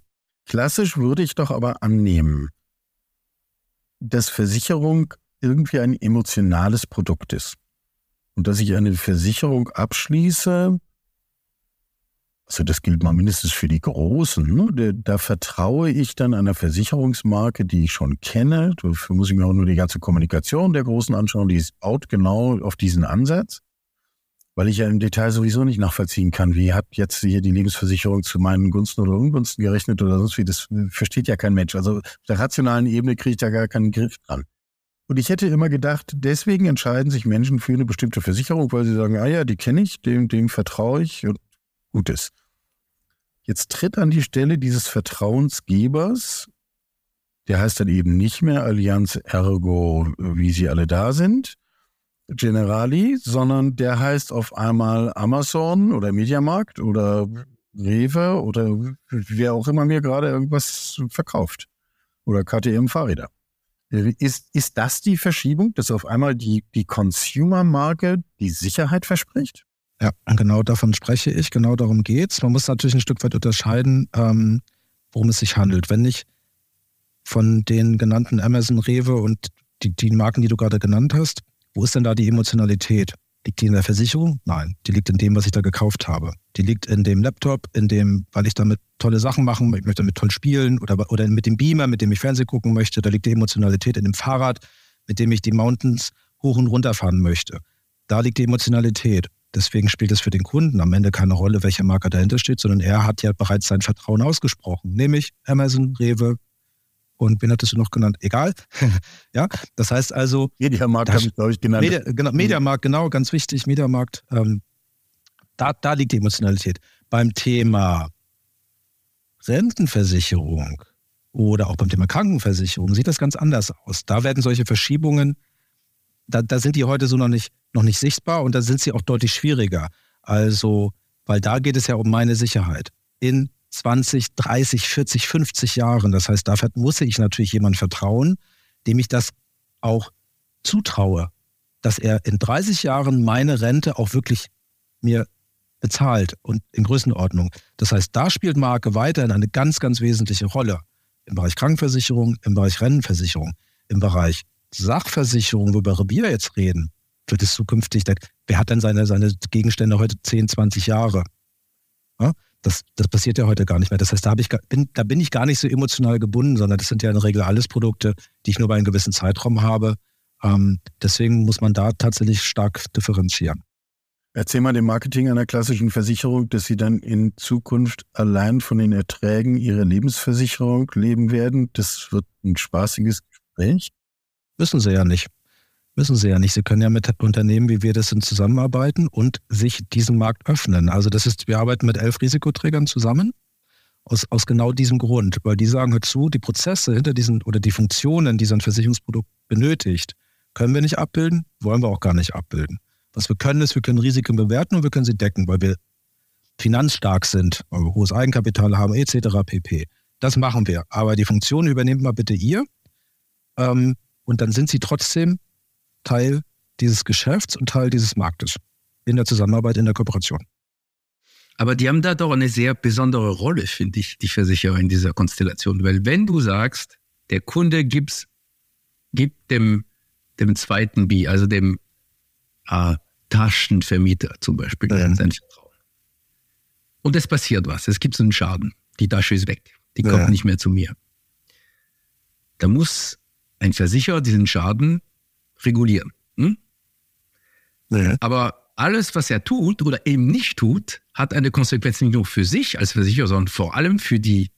Klassisch würde ich doch aber annehmen, dass Versicherung irgendwie ein emotionales Produkt ist. Und dass ich eine Versicherung abschließe, also das gilt mal mindestens für die Großen. Ne? Da vertraue ich dann einer Versicherungsmarke, die ich schon kenne. Dafür muss ich mir auch nur die ganze Kommunikation der Großen anschauen. Die baut genau auf diesen Ansatz, weil ich ja im Detail sowieso nicht nachvollziehen kann, wie hat jetzt hier die Lebensversicherung zu meinen Gunsten oder Ungunsten gerechnet oder sonst wie. Das versteht ja kein Mensch. Also auf der rationalen Ebene kriege ich da gar keinen Griff dran. Und ich hätte immer gedacht, deswegen entscheiden sich Menschen für eine bestimmte Versicherung, weil sie sagen, ah ja, die kenne ich, dem, dem vertraue ich und Gutes. Jetzt tritt an die Stelle dieses Vertrauensgebers, der heißt dann eben nicht mehr Allianz Ergo, wie sie alle da sind, Generali, sondern der heißt auf einmal Amazon oder Mediamarkt oder Rewe oder wer auch immer mir gerade irgendwas verkauft. Oder KTM Fahrräder. Ist, ist das die Verschiebung, dass auf einmal die, die Consumer-Marke die Sicherheit verspricht? Ja, genau davon spreche ich, genau darum geht es. Man muss natürlich ein Stück weit unterscheiden, ähm, worum es sich handelt. Wenn ich von den genannten Amazon, Rewe und die, die Marken, die du gerade genannt hast, wo ist denn da die Emotionalität? Liegt die in der Versicherung? Nein, die liegt in dem, was ich da gekauft habe. Die liegt in dem Laptop, in dem, weil ich damit tolle Sachen machen, ich möchte damit toll spielen oder, oder mit dem Beamer, mit dem ich Fernsehen gucken möchte. Da liegt die Emotionalität in dem Fahrrad, mit dem ich die Mountains hoch und runter fahren möchte. Da liegt die Emotionalität. Deswegen spielt es für den Kunden am Ende keine Rolle, welche Marke dahinter steht, sondern er hat ja bereits sein Vertrauen ausgesprochen, nämlich Amazon, Rewe und wen hattest du noch genannt? Egal. ja, das heißt also. Mediamarkt habe ich, glaube ich, genannt. Media, genau, mhm. Mediamarkt, genau, ganz wichtig, Mediamarkt. Ähm, da, da liegt die Emotionalität. Beim Thema Rentenversicherung oder auch beim Thema Krankenversicherung sieht das ganz anders aus. Da werden solche Verschiebungen da, da sind die heute so noch nicht, noch nicht sichtbar und da sind sie auch deutlich schwieriger. Also, weil da geht es ja um meine Sicherheit. In 20, 30, 40, 50 Jahren. Das heißt, dafür muss ich natürlich jemand vertrauen, dem ich das auch zutraue, dass er in 30 Jahren meine Rente auch wirklich mir bezahlt und in Größenordnung. Das heißt, da spielt Marke weiterhin eine ganz, ganz wesentliche Rolle. Im Bereich Krankenversicherung, im Bereich Rentenversicherung, im Bereich Sachversicherung, worüber wir jetzt reden, wird es zukünftig, wer hat denn seine, seine Gegenstände heute 10, 20 Jahre? Ja? Das, das passiert ja heute gar nicht mehr. Das heißt, da, ich, bin, da bin ich gar nicht so emotional gebunden, sondern das sind ja in der Regel alles Produkte, die ich nur bei einem gewissen Zeitraum habe. Ähm, deswegen muss man da tatsächlich stark differenzieren. Erzähl mal dem Marketing einer klassischen Versicherung, dass sie dann in Zukunft allein von den Erträgen ihrer Lebensversicherung leben werden. Das wird ein spaßiges Gespräch. Müssen sie ja nicht. Müssen sie ja nicht. Sie können ja mit Unternehmen, wie wir das sind, zusammenarbeiten und sich diesen Markt öffnen. Also das ist, wir arbeiten mit elf Risikoträgern zusammen. Aus, aus genau diesem Grund, weil die sagen, hör zu, die Prozesse hinter diesen oder die Funktionen, die so ein Versicherungsprodukt benötigt, können wir nicht abbilden, wollen wir auch gar nicht abbilden. Was wir können, ist, wir können Risiken bewerten und wir können sie decken, weil wir finanzstark sind, weil wir hohes Eigenkapital haben, etc. pp. Das machen wir. Aber die Funktion übernehmt mal bitte ihr. Ähm, und dann sind sie trotzdem Teil dieses Geschäfts und Teil dieses Marktes in der Zusammenarbeit, in der Kooperation. Aber die haben da doch eine sehr besondere Rolle, finde ich, die Versicherer in dieser Konstellation. Weil wenn du sagst, der Kunde gibt's, gibt dem, dem zweiten B, also dem äh, Taschenvermieter zum Beispiel, ja. sein Vertrauen. Und es passiert was, es gibt so einen Schaden. Die Tasche ist weg, die kommt ja. nicht mehr zu mir. Da muss ein Versicherer diesen Schaden regulieren. Hm? Ja. Aber alles, was er tut oder eben nicht tut, hat eine Konsequenz nicht nur für sich als Versicherer, sondern vor allem für die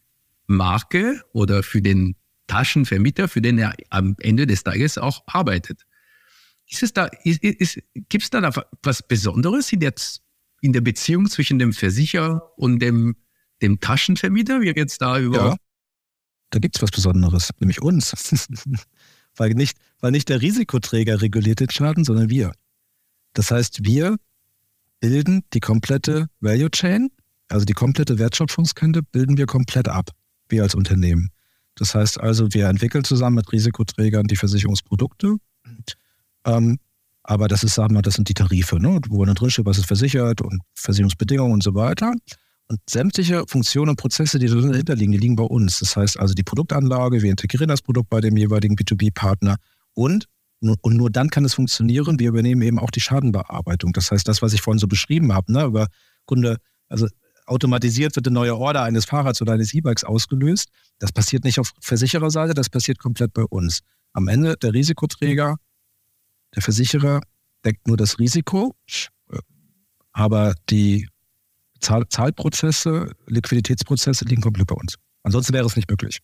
Marke oder für den Taschenvermieter, für den er am Ende des Tages auch arbeitet. Ist es da, gibt es da was Besonderes in der, in der Beziehung zwischen dem Versicherer und dem, dem Taschenvermieter? Wir jetzt da über. Ja, da gibt es was Besonderes, nämlich uns. weil, nicht, weil nicht der Risikoträger reguliert den Schaden, sondern wir. Das heißt, wir bilden die komplette Value Chain, also die komplette Wertschöpfungskette, bilden wir komplett ab, wir als Unternehmen. Das heißt also, wir entwickeln zusammen mit Risikoträgern die Versicherungsprodukte. Ähm, aber das ist, sagen wir, das sind die Tarife, ne? wo drin steht, was ist versichert und Versicherungsbedingungen und so weiter. Und sämtliche Funktionen und Prozesse, die dahinter liegen, die liegen bei uns. Das heißt also die Produktanlage, wir integrieren das Produkt bei dem jeweiligen B2B-Partner und, und nur dann kann es funktionieren. Wir übernehmen eben auch die Schadenbearbeitung. Das heißt, das, was ich vorhin so beschrieben habe, ne, über Kunde, also automatisiert wird eine neue Order eines Fahrrads oder eines E-Bikes ausgelöst. Das passiert nicht auf Versichererseite, das passiert komplett bei uns. Am Ende der Risikoträger, der Versicherer deckt nur das Risiko, aber die Zahl Zahlprozesse, Liquiditätsprozesse liegen komplett bei uns. Ansonsten wäre es nicht möglich.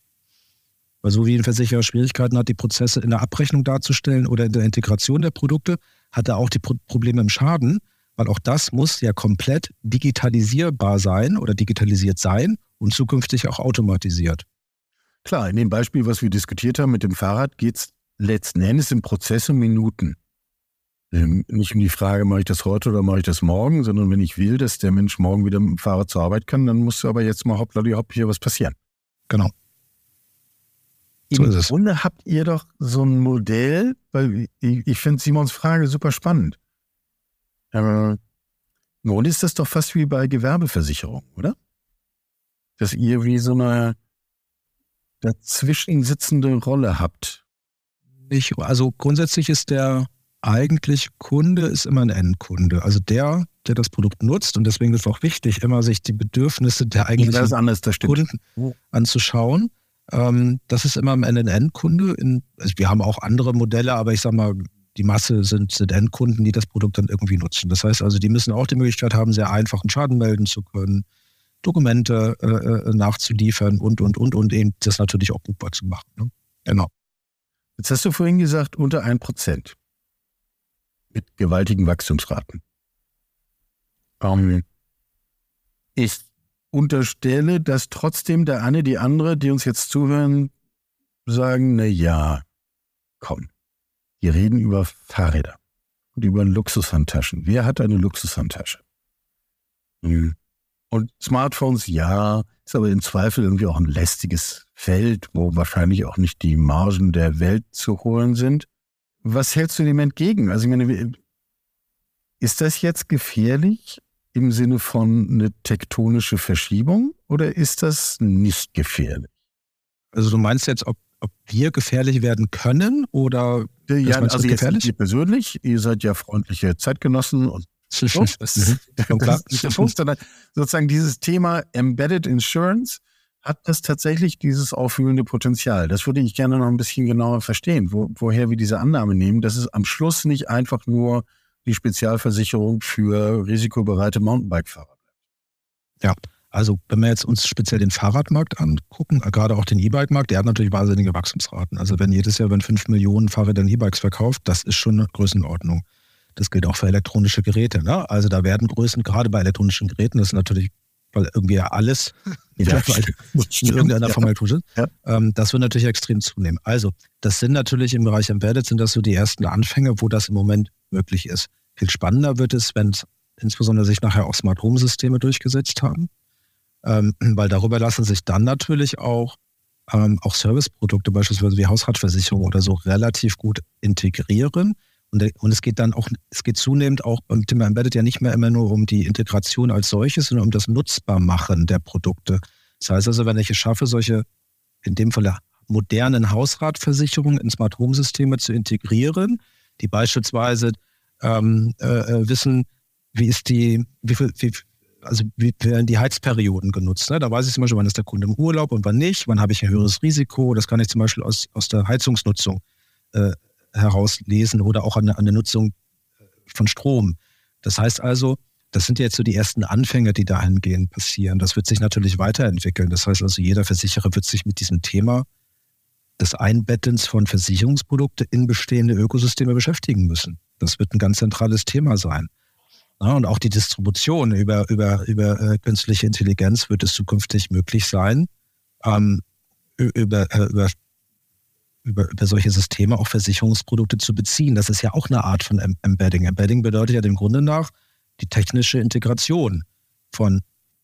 Weil so wie ein Versicherer Schwierigkeiten hat, die Prozesse in der Abrechnung darzustellen oder in der Integration der Produkte, hat er auch die Pro Probleme im Schaden, weil auch das muss ja komplett digitalisierbar sein oder digitalisiert sein und zukünftig auch automatisiert. Klar, in dem Beispiel, was wir diskutiert haben mit dem Fahrrad, geht es letzten Endes im Prozess um Minuten. Ähm, nicht um die Frage, mache ich das heute oder mache ich das morgen, sondern wenn ich will, dass der Mensch morgen wieder mit dem Fahrrad zur Arbeit kann, dann muss aber jetzt mal hoppla die hopp hier was passieren. Genau. So Im Grunde habt ihr doch so ein Modell, weil ich, ich finde Simons Frage super spannend. Ähm, Im Grunde ist das doch fast wie bei Gewerbeversicherung, oder? Dass ihr wie so eine dazwischen sitzende Rolle habt. Ich, also grundsätzlich ist der eigentlich Kunde ist immer ein Endkunde. Also der, der das Produkt nutzt. Und deswegen ist es auch wichtig, immer sich die Bedürfnisse der eigentlichen anders, Kunden anzuschauen. Ähm, das ist immer am Ende ein Endkunde. In, also wir haben auch andere Modelle, aber ich sage mal, die Masse sind, sind Endkunden, die das Produkt dann irgendwie nutzen. Das heißt also, die müssen auch die Möglichkeit haben, sehr einfach einen Schaden melden zu können, Dokumente äh, äh nachzuliefern und, und, und, und eben das natürlich auch buchbar zu machen. Ne? Genau. Jetzt hast du vorhin gesagt, unter ein Prozent mit gewaltigen Wachstumsraten. Ähm, ich unterstelle, dass trotzdem der eine, die andere, die uns jetzt zuhören, sagen, na ja, komm, wir reden über Fahrräder und über Luxushandtaschen. Wer hat eine Luxushandtasche? Und Smartphones, ja, ist aber im Zweifel irgendwie auch ein lästiges Feld, wo wahrscheinlich auch nicht die Margen der Welt zu holen sind. Was hältst du dem entgegen? Also, ich meine, ist das jetzt gefährlich im Sinne von eine tektonische Verschiebung oder ist das nicht gefährlich? Also, du meinst jetzt, ob, ob wir gefährlich werden können oder ja, also gefährlich? ihr persönlich, ihr seid ja freundliche Zeitgenossen und so, das ist klar. der Punkt, sondern sozusagen dieses Thema Embedded Insurance hat das tatsächlich dieses aufwühlende Potenzial? Das würde ich gerne noch ein bisschen genauer verstehen, wo, woher wir diese Annahme nehmen, dass es am Schluss nicht einfach nur die Spezialversicherung für risikobereite Mountainbike-Fahrer bleibt. Ja, also wenn wir jetzt uns speziell den Fahrradmarkt angucken, äh, gerade auch den E-Bike-Markt, der hat natürlich wahnsinnige Wachstumsraten. Also wenn jedes Jahr wenn 5 Millionen Fahrräder E-Bikes verkauft, das ist schon eine Größenordnung. Das gilt auch für elektronische Geräte. Ne? Also da werden Größen, gerade bei elektronischen Geräten, das ist natürlich, weil irgendwie ja alles ja, in irgendeiner Form ist, ja. ähm, das wird natürlich extrem zunehmen. Also das sind natürlich im Bereich Embedded, sind das so die ersten Anfänge, wo das im Moment möglich ist. Viel spannender wird es, wenn insbesondere sich nachher auch Smart Home Systeme durchgesetzt haben ähm, weil darüber lassen sich dann natürlich auch, ähm, auch Serviceprodukte, beispielsweise wie Hausratversicherung oder so, relativ gut integrieren. Und, und es geht dann auch, es geht zunehmend auch beim Thema Embedded ja nicht mehr immer nur um die Integration als solches, sondern um das Nutzbarmachen der Produkte. Das heißt also, wenn ich es schaffe, solche, in dem Fall modernen Hausratversicherungen in Smart Home Systeme zu integrieren, die beispielsweise ähm, äh, äh wissen, wie ist die, wie viel, wie, also wie werden die Heizperioden genutzt. Ne? Da weiß ich zum Beispiel, wann ist der Kunde im Urlaub und wann nicht, wann habe ich ein höheres Risiko. Das kann ich zum Beispiel aus, aus der Heizungsnutzung äh, herauslesen oder auch an, an der Nutzung äh, von Strom. Das heißt also, das sind jetzt so die ersten Anfänge, die dahingehend passieren. Das wird sich natürlich weiterentwickeln. Das heißt also, jeder Versicherer wird sich mit diesem Thema des Einbettens von Versicherungsprodukte in bestehende Ökosysteme beschäftigen müssen. Das wird ein ganz zentrales Thema sein. Ja, und auch die Distribution über, über, über äh, künstliche Intelligenz wird es zukünftig möglich sein, ähm, über, äh, über, über, über solche Systeme auch Versicherungsprodukte zu beziehen. Das ist ja auch eine Art von Embedding. Embedding bedeutet ja dem Grunde nach die technische Integration von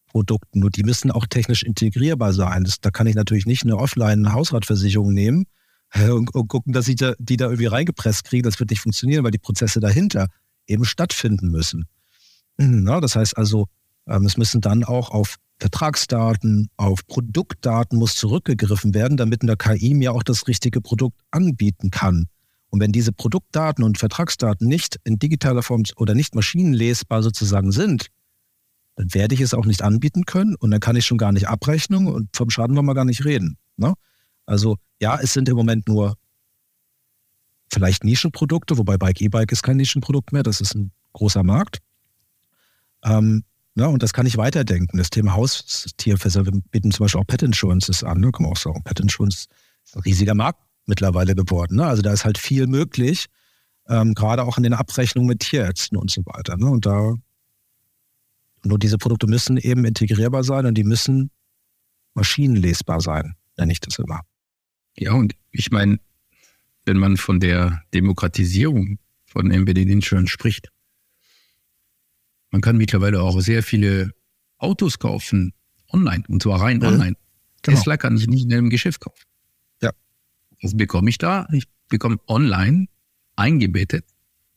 Produkten. Nur die müssen auch technisch integrierbar sein. Das, da kann ich natürlich nicht eine Offline-Hausratversicherung nehmen und, und, gucken, dass ich da, die da irgendwie reingepresst kriege. Das wird nicht funktionieren, weil die Prozesse dahinter eben stattfinden müssen. Na, das heißt also, ähm, es müssen dann auch auf Vertragsdaten, auf Produktdaten muss zurückgegriffen werden, damit eine KI mir auch das richtige Produkt anbieten kann. Und wenn diese Produktdaten und Vertragsdaten nicht in digitaler Form oder nicht maschinenlesbar sozusagen sind, dann werde ich es auch nicht anbieten können und dann kann ich schon gar nicht abrechnen und vom Schaden wollen wir gar nicht reden. Ne? Also ja, es sind im Moment nur vielleicht Nischenprodukte, wobei Bike E-Bike ist kein Nischenprodukt mehr, das ist ein großer Markt. Ähm, ne, und das kann ich weiterdenken. Das Thema Haustierfässer, wir bieten zum Beispiel auch Pet Insurances an, ne? kann man auch sagen. Pet Insurance ist ein riesiger Markt mittlerweile geworden. Ne? Also da ist halt viel möglich, ähm, gerade auch in den Abrechnungen mit Tierärzten und so weiter. Ne? Und da, nur diese Produkte müssen eben integrierbar sein und die müssen maschinenlesbar sein, nenne ich das immer. Ja, und ich meine, wenn man von der Demokratisierung von Embedded Insurance spricht, man kann mittlerweile auch sehr viele Autos kaufen online und zwar rein mhm. online. Genau. Tesla kann ich nicht in einem Geschäft kaufen. Ja. Was bekomme ich da? Ich bekomme online eingebettet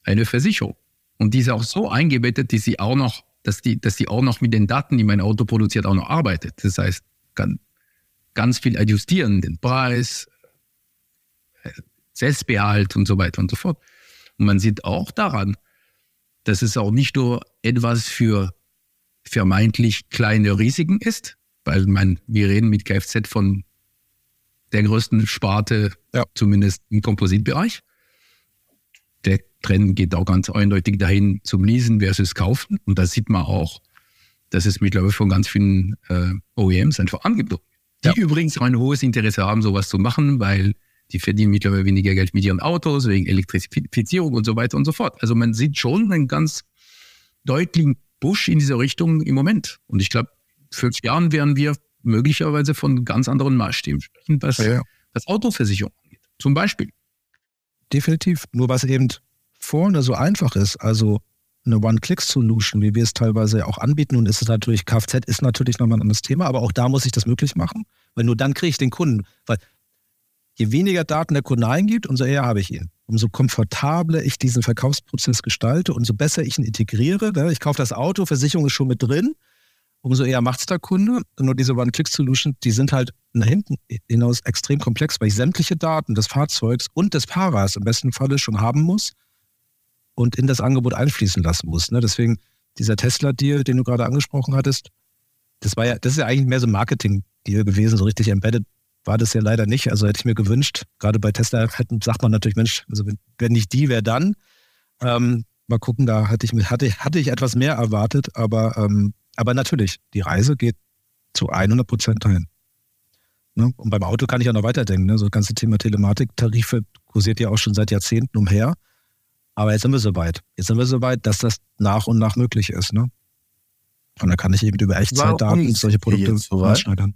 eine Versicherung. Und die ist auch so eingebettet, dass sie auch noch, dass die, dass die auch noch mit den Daten, die mein Auto produziert, auch noch arbeitet. Das heißt, kann ganz viel adjustieren, den Preis, äh, Selbstbehalt und so weiter und so fort. Und man sieht auch daran, dass es auch nicht nur etwas für vermeintlich kleine Risiken ist, weil man, wir reden mit Kfz von der größten Sparte, ja. zumindest im Kompositbereich. Der Trend geht auch ganz eindeutig dahin zum Leasen versus Kaufen. Und da sieht man auch, dass es mittlerweile von ganz vielen äh, OEMs einfach angeboten die ja. übrigens auch ein hohes Interesse haben, sowas zu machen, weil die verdienen mittlerweile weniger Geld mit ihren Autos, wegen Elektrifizierung und so weiter und so fort. Also man sieht schon einen ganz deutlichen Push in diese Richtung im Moment. Und ich glaube, fünf Jahren werden wir möglicherweise von ganz anderen Maßstäben sprechen, was, ja, ja. was Autoversicherung angeht. Zum Beispiel. Definitiv. Nur was eben vorne so einfach ist, also eine One-Click-Solution, wie wir es teilweise auch anbieten. Und ist es natürlich, Kfz ist natürlich nochmal ein anderes Thema, aber auch da muss ich das möglich machen, weil nur dann kriege ich den Kunden. Weil je weniger Daten der Kunde eingibt, umso eher habe ich ihn. Umso komfortabler ich diesen Verkaufsprozess gestalte, umso besser ich ihn integriere. Ich kaufe das Auto, Versicherung ist schon mit drin. umso eher macht es der Kunde. Nur diese One-Click-Solution, die sind halt nach hinten hinaus extrem komplex, weil ich sämtliche Daten des Fahrzeugs und des Fahrers im besten Falle schon haben muss und in das Angebot einfließen lassen muss. Ne? Deswegen dieser Tesla-Deal, den du gerade angesprochen hattest, das war ja, das ist ja eigentlich mehr so ein Marketing-Deal gewesen, so richtig embedded war das ja leider nicht. Also hätte ich mir gewünscht, gerade bei Tesla hätten, sagt man natürlich, Mensch, also wenn, wenn nicht die, wer dann? Ähm, mal gucken, da hatte ich, hatte, hatte ich etwas mehr erwartet, aber, ähm, aber natürlich, die Reise geht zu 100 Prozent dahin. Ne? Und beim Auto kann ich ja noch weiterdenken. Ne? So das ganze Thema Telematik-Tarife kursiert ja auch schon seit Jahrzehnten umher. Aber jetzt sind wir soweit. Jetzt sind wir soweit, dass das nach und nach möglich ist. Ne? Und dann kann ich eben über Echtzeitdaten solche Produkte so anschneidern.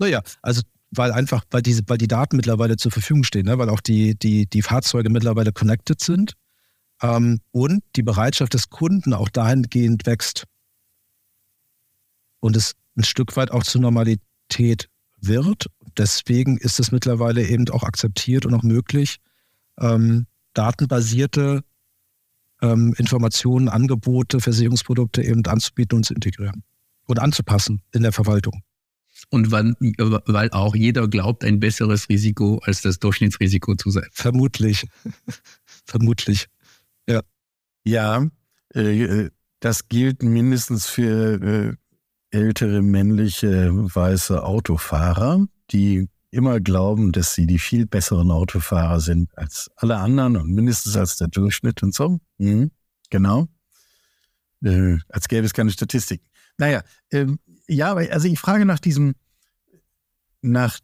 Naja, also weil einfach, weil diese, weil die Daten mittlerweile zur Verfügung stehen, ne? weil auch die, die, die Fahrzeuge mittlerweile connected sind ähm, und die Bereitschaft des Kunden auch dahingehend wächst und es ein Stück weit auch zur Normalität wird. Deswegen ist es mittlerweile eben auch akzeptiert und auch möglich, ähm, datenbasierte ähm, Informationen, Angebote, Versicherungsprodukte eben anzubieten und zu integrieren und anzupassen in der Verwaltung. Und weil, weil auch jeder glaubt, ein besseres Risiko als das Durchschnittsrisiko zu sein. Vermutlich. Vermutlich. Ja. Ja, äh, das gilt mindestens für äh, ältere männliche weiße Autofahrer, die immer glauben, dass sie die viel besseren Autofahrer sind als alle anderen und mindestens als der Durchschnitt und so. Mhm, genau. Äh, als gäbe es keine Statistik. Naja, ähm, ja, also ich frage nach diesem, nach,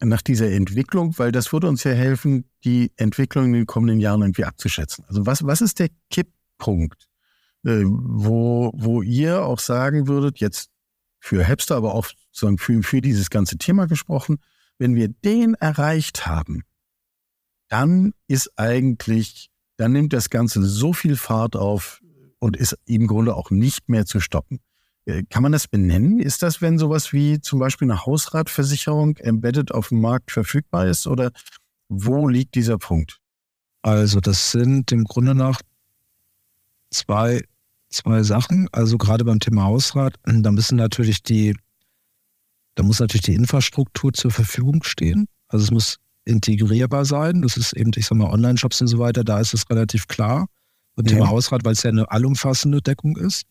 nach dieser Entwicklung, weil das würde uns ja helfen, die Entwicklung in den kommenden Jahren irgendwie abzuschätzen. Also was, was ist der Kipppunkt, äh, wo, wo ihr auch sagen würdet, jetzt für Hepster, aber auch sozusagen für, für dieses ganze Thema gesprochen, wenn wir den erreicht haben, dann ist eigentlich, dann nimmt das Ganze so viel Fahrt auf und ist im Grunde auch nicht mehr zu stoppen. Äh, kann man das benennen? Ist das, wenn sowas wie zum Beispiel eine Hausratversicherung embedded auf dem Markt verfügbar ist? Oder wo liegt dieser Punkt? Also das sind im Grunde nach zwei, zwei Sachen. Also gerade beim Thema Hausrat, da müssen natürlich die, da muss natürlich die Infrastruktur zur Verfügung stehen. Also es muss integrierbar sein. Das ist eben, ich sag mal, Online-Shops und so weiter, da ist es relativ klar. Und ja. Thema Hausrat, weil es ja eine allumfassende Deckung ist,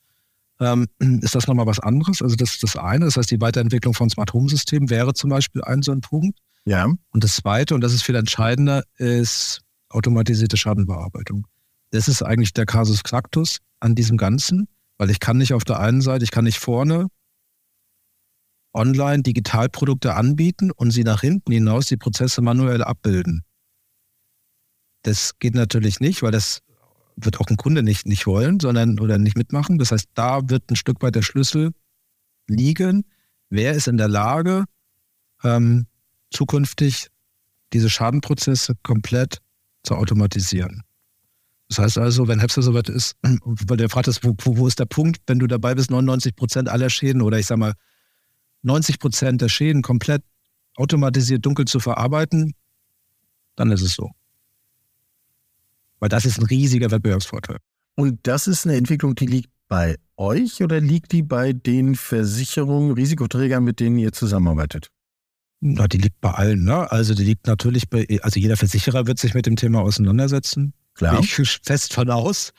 ähm, ist das nochmal was anderes. Also das ist das eine. Das heißt, die Weiterentwicklung von Smart Home Systemen wäre zum Beispiel ein so ein Punkt. Ja. Und das zweite, und das ist viel entscheidender, ist automatisierte Schadenbearbeitung. Das ist eigentlich der Kasus Knacktus an diesem Ganzen, weil ich kann nicht auf der einen Seite, ich kann nicht vorne online Digitalprodukte anbieten und sie nach hinten hinaus die Prozesse manuell abbilden. Das geht natürlich nicht, weil das wird auch ein Kunde nicht, nicht wollen, sondern oder nicht mitmachen. Das heißt, da wird ein Stück weit der Schlüssel liegen. Wer ist in der Lage, ähm, zukünftig diese Schadenprozesse komplett zu automatisieren? Das heißt also, wenn Hepster soweit ist, weil der fragt, wo, wo, ist der Punkt, wenn du dabei bist, 99 Prozent aller Schäden oder ich sag mal 90 Prozent der Schäden komplett automatisiert dunkel zu verarbeiten, dann ist es so. Weil das ist ein riesiger Wettbewerbsvorteil. Und das ist eine Entwicklung, die liegt bei euch oder liegt die bei den Versicherungen, Risikoträgern, mit denen ihr zusammenarbeitet? Na, die liegt bei allen. Ne? Also die liegt natürlich bei, also jeder Versicherer wird sich mit dem Thema auseinandersetzen. Klar. Ich fest von aus.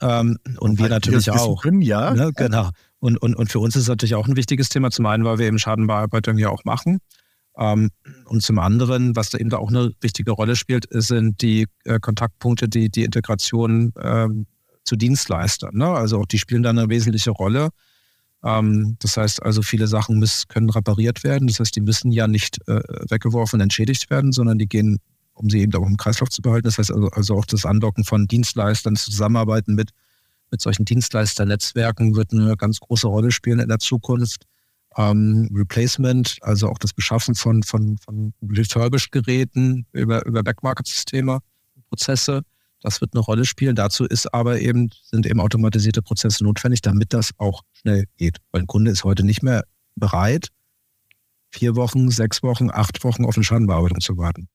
Ähm, und, und wir natürlich auch. Können, ja. Ne? Genau. Und, und, und für uns ist es natürlich auch ein wichtiges Thema. Zum einen, weil wir eben Schadenbearbeitung ja auch machen. Ähm, und zum anderen, was da eben da auch eine wichtige Rolle spielt, sind die äh, Kontaktpunkte, die, die Integration ähm, zu Dienstleistern. Ne? Also auch die spielen da eine wesentliche Rolle. Ähm, das heißt also, viele Sachen müssen, können repariert werden. Das heißt, die müssen ja nicht äh, weggeworfen und entschädigt werden, sondern die gehen, um sie eben auch im Kreislauf zu behalten. Das heißt also, also auch das Andocken von Dienstleistern, Zusammenarbeiten mit, mit solchen Dienstleisternetzwerken wird eine ganz große Rolle spielen in der Zukunft ähm, Replacement, also auch das Beschaffen von, von, von Refurbished-Geräten über, über Backmarket-Systeme, Prozesse. Das wird eine Rolle spielen. Dazu ist aber eben, sind eben automatisierte Prozesse notwendig, damit das auch schnell geht. Weil ein Kunde ist heute nicht mehr bereit, vier Wochen, sechs Wochen, acht Wochen auf eine Schadenbearbeitung zu warten.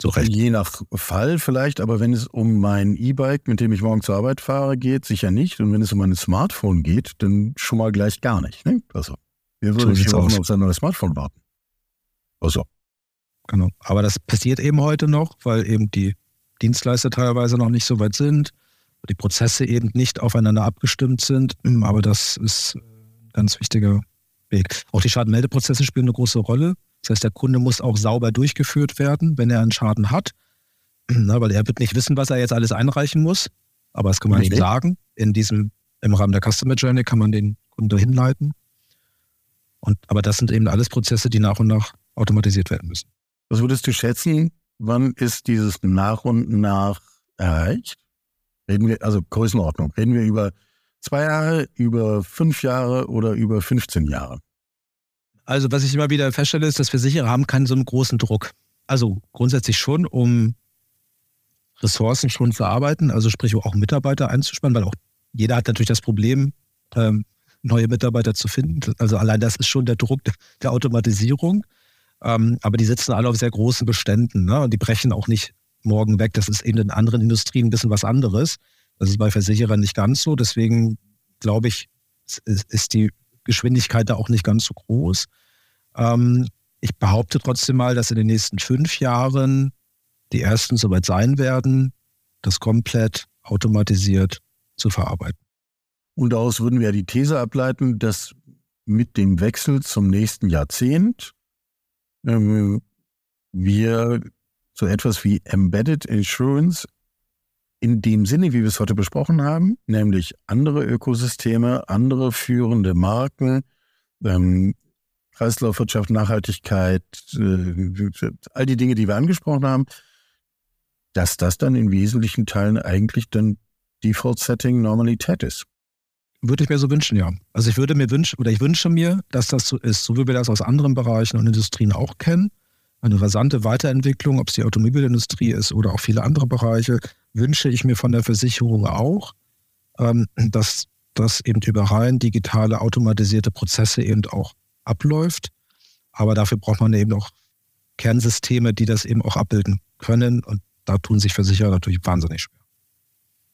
So recht. Je nach Fall vielleicht, aber wenn es um mein E-Bike, mit dem ich morgen zur Arbeit fahre, geht, sicher nicht. Und wenn es um mein Smartphone geht, dann schon mal gleich gar nicht. Ne? Also, wir würden vier Wochen auf sein neues Smartphone warten. Also. Genau. Aber das passiert eben heute noch, weil eben die Dienstleister teilweise noch nicht so weit sind, die Prozesse eben nicht aufeinander abgestimmt sind. Aber das ist ein ganz wichtiger Weg. Auch die Schadenmeldeprozesse spielen eine große Rolle. Das heißt, der Kunde muss auch sauber durchgeführt werden, wenn er einen Schaden hat. Na, weil er wird nicht wissen, was er jetzt alles einreichen muss. Aber das kann man ihm sagen. In diesem, im Rahmen der Customer Journey kann man den Kunden hinleiten. Und, aber das sind eben alles Prozesse, die nach und nach automatisiert werden müssen. Was würdest du schätzen? Wann ist dieses nach und nach erreicht? Reden wir, also Größenordnung, reden wir über zwei Jahre, über fünf Jahre oder über 15 Jahre? Also, was ich immer wieder feststelle, ist, dass Versicherer haben keinen so einen großen Druck. Also grundsätzlich schon, um Ressourcen schon zu arbeiten, also sprich auch Mitarbeiter einzuspannen, weil auch jeder hat natürlich das Problem, ähm, neue Mitarbeiter zu finden. Also allein das ist schon der Druck der Automatisierung. Ähm, aber die sitzen alle auf sehr großen Beständen ne? und die brechen auch nicht morgen weg. Das ist in anderen Industrien ein bisschen was anderes. Das ist bei Versicherern nicht ganz so. Deswegen glaube ich, ist die Geschwindigkeit da auch nicht ganz so groß. Ähm, ich behaupte trotzdem mal, dass in den nächsten fünf Jahren die ersten soweit sein werden, das komplett automatisiert zu verarbeiten. Und daraus würden wir die These ableiten, dass mit dem Wechsel zum nächsten Jahrzehnt ähm, wir so etwas wie Embedded Insurance in dem Sinne, wie wir es heute besprochen haben, nämlich andere Ökosysteme, andere führende Marken, ähm, Kreislaufwirtschaft, Nachhaltigkeit, äh, all die Dinge, die wir angesprochen haben, dass das dann in wesentlichen Teilen eigentlich dann Default-Setting Normalität ist. Würde ich mir so wünschen, ja. Also ich würde mir wünschen, oder ich wünsche mir, dass das so ist, so wie wir das aus anderen Bereichen und Industrien auch kennen. Eine rasante Weiterentwicklung, ob es die Automobilindustrie ist oder auch viele andere Bereiche, wünsche ich mir von der Versicherung auch, ähm, dass das eben über rein digitale, automatisierte Prozesse eben auch abläuft. Aber dafür braucht man eben auch Kernsysteme, die das eben auch abbilden können. Und da tun sich Versicherer natürlich wahnsinnig schwer.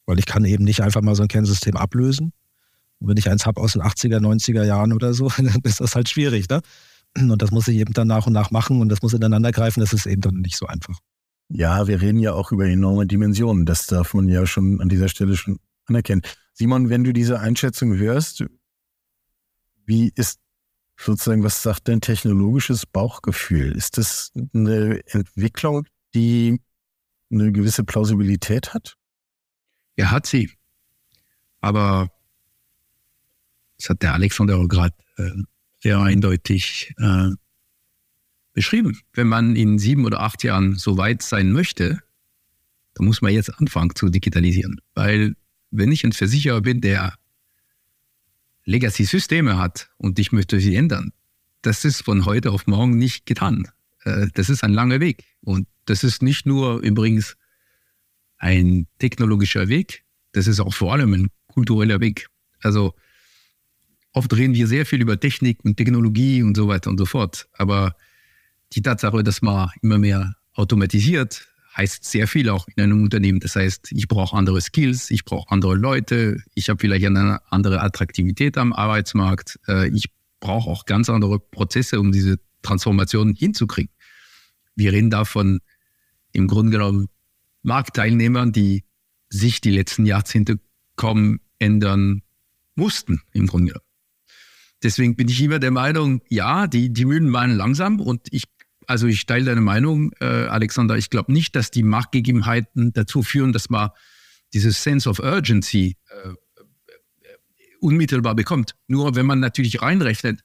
Weil ich kann eben nicht einfach mal so ein Kernsystem ablösen. Und wenn ich eins habe aus den 80er, 90er Jahren oder so, dann ist das halt schwierig. Ne? Und das muss ich eben dann nach und nach machen und das muss ineinander greifen. Das ist eben dann nicht so einfach. Ja, wir reden ja auch über enorme Dimensionen. Das darf man ja schon an dieser Stelle schon anerkennen. Simon, wenn du diese Einschätzung hörst, wie ist sozusagen, was sagt dein technologisches Bauchgefühl? Ist das eine Entwicklung, die eine gewisse Plausibilität hat? Ja, hat sie. Aber das hat der Alexander gerade äh, sehr eindeutig äh, beschrieben. Wenn man in sieben oder acht Jahren so weit sein möchte, dann muss man jetzt anfangen zu digitalisieren. Weil wenn ich ein Versicherer bin, der Legacy-Systeme hat und ich möchte sie ändern, das ist von heute auf morgen nicht getan. Äh, das ist ein langer Weg. Und das ist nicht nur übrigens ein technologischer Weg, das ist auch vor allem ein kultureller Weg. Also oft reden wir sehr viel über Technik und Technologie und so weiter und so fort. Aber die Tatsache, dass man immer mehr automatisiert, heißt sehr viel auch in einem Unternehmen. Das heißt, ich brauche andere Skills, ich brauche andere Leute, ich habe vielleicht eine andere Attraktivität am Arbeitsmarkt, äh, ich brauche auch ganz andere Prozesse, um diese Transformation hinzukriegen. Wir reden davon im Grunde genommen Marktteilnehmern, die sich die letzten Jahrzehnte kaum ändern mussten, im Grunde genommen. Deswegen bin ich immer der Meinung, ja, die, die Mühlen waren langsam und ich, also ich teile deine Meinung, äh, Alexander. Ich glaube nicht, dass die Marktgegebenheiten dazu führen, dass man dieses Sense of Urgency äh, unmittelbar bekommt. Nur wenn man natürlich reinrechnet,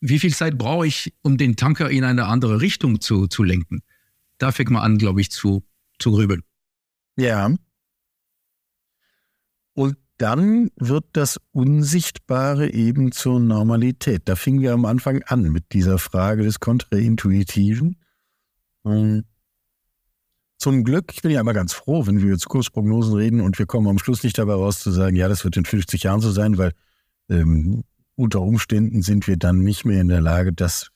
wie viel Zeit brauche ich, um den Tanker in eine andere Richtung zu, zu lenken? Da fängt man an, glaube ich, zu, zu grübeln. Ja. Dann wird das Unsichtbare eben zur Normalität. Da fingen wir am Anfang an mit dieser Frage des Kontraintuitiven. Ähm, zum Glück, ich bin ja immer ganz froh, wenn wir über Zukunftsprognosen reden und wir kommen am Schluss nicht dabei raus zu sagen, ja, das wird in 50 Jahren so sein, weil ähm, unter Umständen sind wir dann nicht mehr in der Lage, das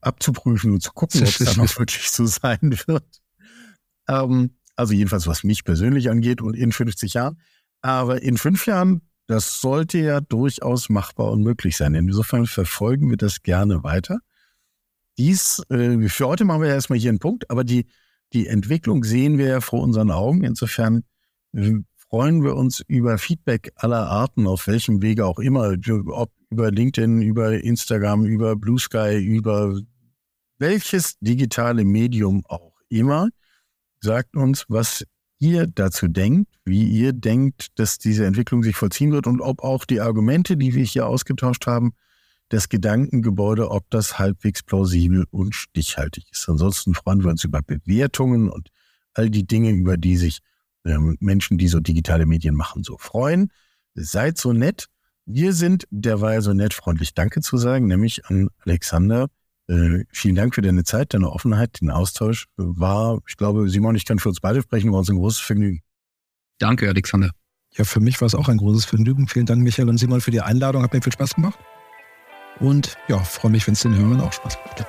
abzuprüfen und zu gucken, ob es dann auch wirklich so sein wird. Ähm, also jedenfalls, was mich persönlich angeht und in 50 Jahren. Aber in fünf Jahren, das sollte ja durchaus machbar und möglich sein. Insofern verfolgen wir das gerne weiter. Dies, äh, für heute machen wir erstmal hier einen Punkt, aber die, die Entwicklung sehen wir ja vor unseren Augen. Insofern äh, freuen wir uns über Feedback aller Arten, auf welchem Wege auch immer, ob über LinkedIn, über Instagram, über Blue Sky, über welches digitale Medium auch immer. Sagt uns, was ihr dazu denkt, wie ihr denkt, dass diese Entwicklung sich vollziehen wird und ob auch die Argumente, die wir hier ausgetauscht haben, das Gedankengebäude, ob das halbwegs plausibel und stichhaltig ist. Ansonsten freuen wir uns über Bewertungen und all die Dinge, über die sich ähm, Menschen, die so digitale Medien machen, so freuen. Seid so nett. Wir sind derweil so nett, freundlich Danke zu sagen, nämlich an Alexander. Äh, vielen Dank für deine Zeit, deine Offenheit, den Austausch. War, ich glaube, Simon, ich kann für uns beide sprechen, war uns ein großes Vergnügen. Danke, Alexander. Ja, für mich war es auch ein großes Vergnügen. Vielen Dank, Michael und Simon, für die Einladung. Hat mir viel Spaß gemacht. Und ja, freue mich, wenn es den Hörern auch Spaß macht.